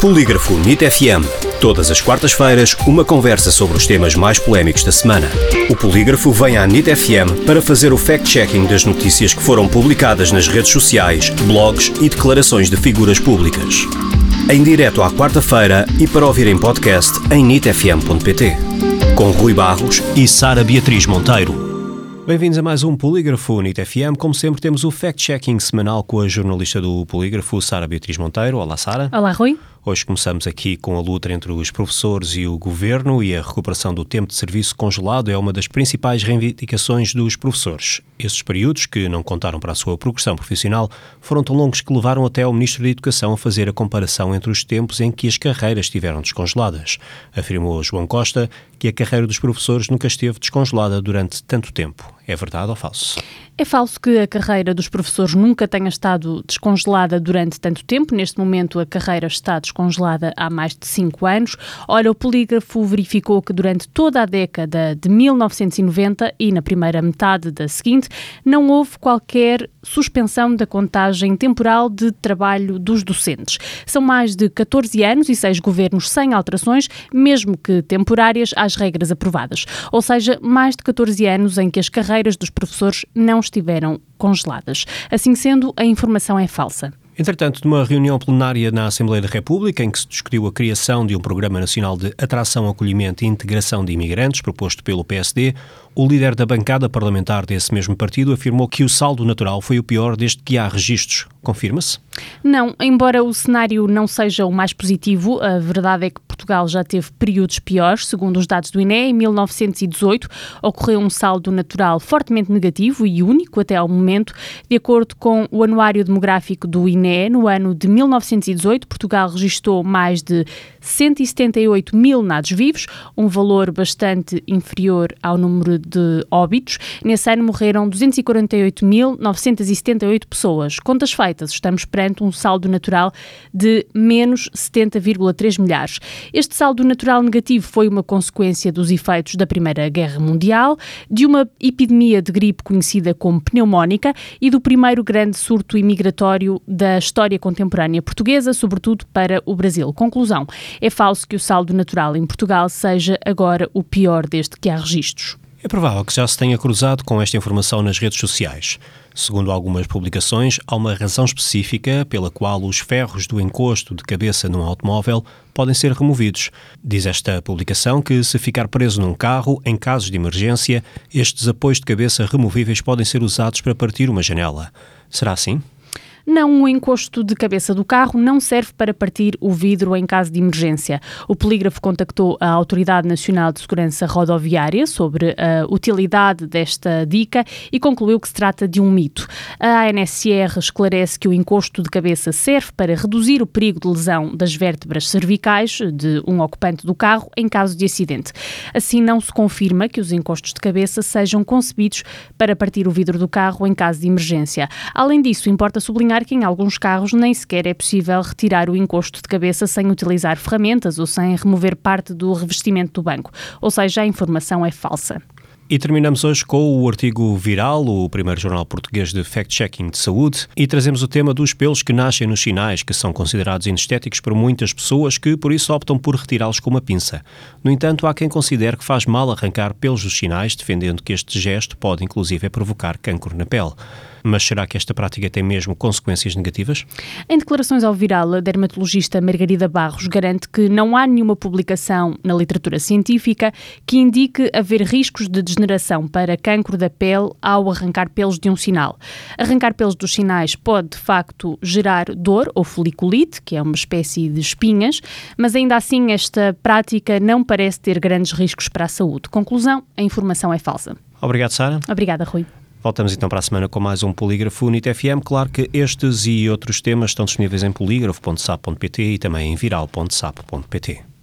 Polígrafo NIT FM. Todas as quartas-feiras, uma conversa sobre os temas mais polémicos da semana. O Polígrafo vem à NIT FM para fazer o fact-checking das notícias que foram publicadas nas redes sociais, blogs e declarações de figuras públicas. Em direto à quarta-feira e para ouvir em podcast em nitfm.pt. Com Rui Barros e Sara Beatriz Monteiro. Bem-vindos a mais um Polígrafo NIT FM. Como sempre, temos o fact-checking semanal com a jornalista do Polígrafo, Sara Beatriz Monteiro. Olá, Sara. Olá, Rui. Hoje começamos aqui com a luta entre os professores e o governo e a recuperação do tempo de serviço congelado é uma das principais reivindicações dos professores. Esses períodos, que não contaram para a sua progressão profissional, foram tão longos que levaram até ao Ministro da Educação a fazer a comparação entre os tempos em que as carreiras estiveram descongeladas. Afirmou João Costa que a carreira dos professores nunca esteve descongelada durante tanto tempo. É verdade ou falso? É falso que a carreira dos professores nunca tenha estado descongelada durante tanto tempo. Neste momento, a carreira está descongelada há mais de cinco anos. Olha, o polígrafo verificou que durante toda a década de 1990 e na primeira metade da seguinte, não houve qualquer suspensão da contagem temporal de trabalho dos docentes. São mais de 14 anos e seis governos sem alterações, mesmo que temporárias, às regras aprovadas. Ou seja, mais de 14 anos em que as carreiras dos professores não estiveram congeladas. Assim sendo, a informação é falsa. Entretanto, numa reunião plenária na Assembleia da República, em que se discutiu a criação de um Programa Nacional de Atração, Acolhimento e Integração de Imigrantes, proposto pelo PSD, o líder da bancada parlamentar desse mesmo partido afirmou que o saldo natural foi o pior desde que há registros. Confirma-se? Não, embora o cenário não seja o mais positivo, a verdade é que Portugal já teve períodos piores. Segundo os dados do INE, em 1918 ocorreu um saldo natural fortemente negativo e único até ao momento. De acordo com o Anuário Demográfico do INE, no ano de 1918, Portugal registrou mais de 178 mil nados vivos, um valor bastante inferior ao número de óbitos. Nesse ano morreram 248.978 pessoas. Contas feitas, estamos perante um saldo natural de menos 70,3 milhares. Este saldo natural negativo foi uma consequência dos efeitos da Primeira Guerra Mundial, de uma epidemia de gripe conhecida como pneumónica e do primeiro grande surto imigratório da história contemporânea portuguesa, sobretudo para o Brasil. Conclusão: é falso que o saldo natural em Portugal seja agora o pior desde que há registros. É provável que já se tenha cruzado com esta informação nas redes sociais. Segundo algumas publicações, há uma razão específica pela qual os ferros do encosto de cabeça num automóvel podem ser removidos. Diz esta publicação que, se ficar preso num carro, em casos de emergência, estes apoios de cabeça removíveis podem ser usados para partir uma janela. Será assim? Não, o encosto de cabeça do carro não serve para partir o vidro em caso de emergência. O polígrafo contactou a Autoridade Nacional de Segurança Rodoviária sobre a utilidade desta dica e concluiu que se trata de um mito. A ANSR esclarece que o encosto de cabeça serve para reduzir o perigo de lesão das vértebras cervicais de um ocupante do carro em caso de acidente. Assim, não se confirma que os encostos de cabeça sejam concebidos para partir o vidro do carro em caso de emergência. Além disso, importa sublinhar que em alguns carros nem sequer é possível retirar o encosto de cabeça sem utilizar ferramentas ou sem remover parte do revestimento do banco, ou seja, a informação é falsa. E terminamos hoje com o artigo Viral, o primeiro jornal português de fact-checking de saúde, e trazemos o tema dos pelos que nascem nos sinais, que são considerados inestéticos por muitas pessoas que por isso optam por retirá-los com uma pinça. No entanto, há quem considere que faz mal arrancar pelos dos sinais, defendendo que este gesto pode inclusive provocar cancro na pele. Mas será que esta prática tem mesmo consequências negativas? Em declarações ao Viral, a dermatologista Margarida Barros garante que não há nenhuma publicação na literatura científica que indique haver riscos de degeneração para cancro da pele ao arrancar pelos de um sinal. Arrancar pelos dos sinais pode, de facto, gerar dor ou foliculite, que é uma espécie de espinhas, mas ainda assim esta prática não parece ter grandes riscos para a saúde. Conclusão: a informação é falsa. Obrigado, Sara. Obrigada, Rui. Voltamos então para a semana com mais um Polígrafo Unit FM. Claro que estes e outros temas estão disponíveis em polígrafo.sap.pt e também em viral.sap.pt.